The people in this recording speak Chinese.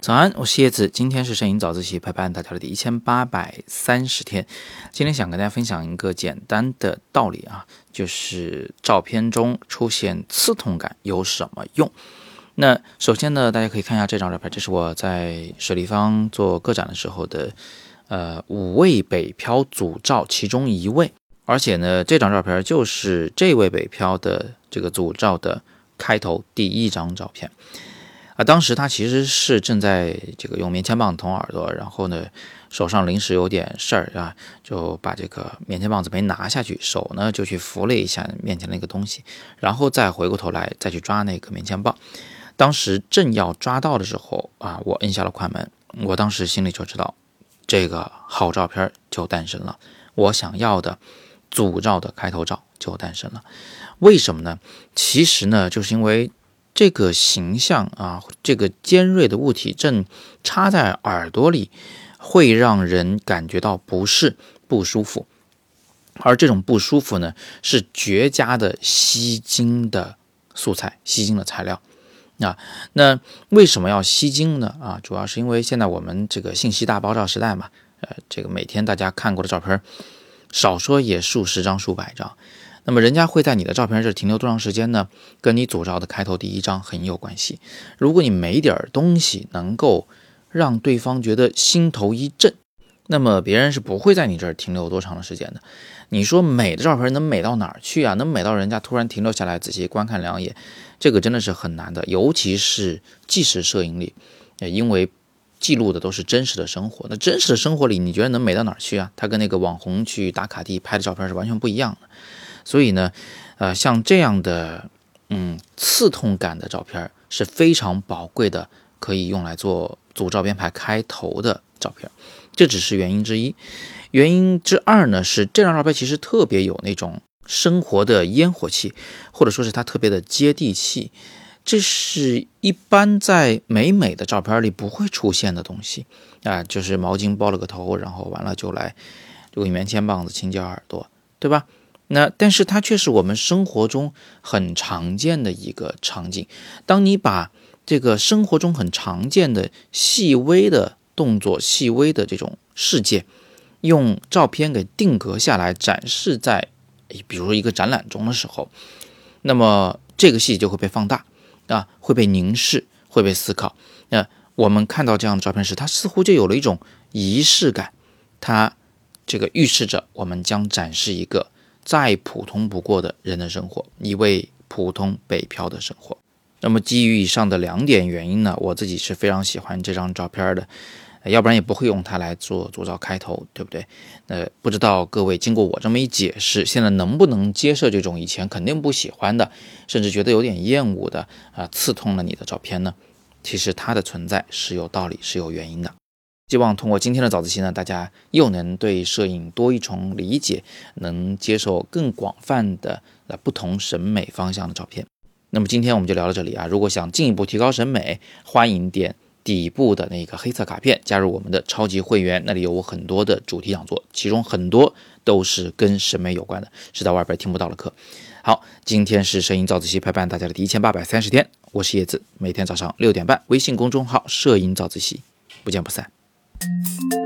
早安，我是叶子，今天是摄影早自习陪伴大家的第一千八百三十天。今天想跟大家分享一个简单的道理啊，就是照片中出现刺痛感有什么用？那首先呢，大家可以看一下这张照片，这是我在水立方做个展的时候的，呃，五位北漂组照其中一位，而且呢，这张照片就是这位北漂的这个组照的开头第一张照片。啊，当时他其实是正在这个用棉签棒捅耳朵，然后呢，手上临时有点事儿啊，就把这个棉签棒子没拿下去，手呢就去扶了一下面前那个东西，然后再回过头来再去抓那个棉签棒。当时正要抓到的时候啊，我摁下了快门，我当时心里就知道，这个好照片就诞生了，我想要的组照的开头照就诞生了。为什么呢？其实呢，就是因为。这个形象啊，这个尖锐的物体正插在耳朵里，会让人感觉到不适、不舒服。而这种不舒服呢，是绝佳的吸睛的素材、吸睛的材料。啊，那为什么要吸睛呢？啊，主要是因为现在我们这个信息大爆炸时代嘛，呃，这个每天大家看过的照片，少说也数十张、数百张。那么人家会在你的照片这停留多长时间呢？跟你组照的开头第一张很有关系。如果你没点儿东西能够让对方觉得心头一震，那么别人是不会在你这儿停留多长的时间的。你说美的照片能美到哪儿去啊？能美到人家突然停留下来仔细观看两眼，这个真的是很难的。尤其是纪实摄影里，因为记录的都是真实的生活。那真实的生活里，你觉得能美到哪儿去啊？它跟那个网红去打卡地拍的照片是完全不一样的。所以呢，呃，像这样的，嗯，刺痛感的照片是非常宝贵的，可以用来做组照片排开头的照片。这只是原因之一，原因之二呢是这张照片其实特别有那种生活的烟火气，或者说是它特别的接地气。这是一般在美美的照片里不会出现的东西啊，就是毛巾包了个头，然后完了就来用棉签棒子清洁耳朵，对吧？那但是它却是我们生活中很常见的一个场景。当你把这个生活中很常见的细微的动作、细微的这种事件，用照片给定格下来，展示在，比如一个展览中的时候，那么这个细节就会被放大啊，会被凝视，会被思考。那我们看到这样的照片时，它似乎就有了一种仪式感，它这个预示着我们将展示一个。再普通不过的人的生活，一位普通北漂的生活。那么基于以上的两点原因呢，我自己是非常喜欢这张照片的，要不然也不会用它来做组照开头，对不对？呃，不知道各位经过我这么一解释，现在能不能接受这种以前肯定不喜欢的，甚至觉得有点厌恶的啊，刺痛了你的照片呢？其实它的存在是有道理，是有原因的。希望通过今天的早自习呢，大家又能对摄影多一重理解，能接受更广泛的呃不同审美方向的照片。那么今天我们就聊到这里啊！如果想进一步提高审美，欢迎点底部的那个黑色卡片，加入我们的超级会员，那里有我很多的主题讲座，其中很多都是跟审美有关的，是在外边听不到的课。好，今天是摄影早自习陪伴大家的第一千八百三十天，我是叶子，每天早上六点半，微信公众号“摄影早自习”，不见不散。Música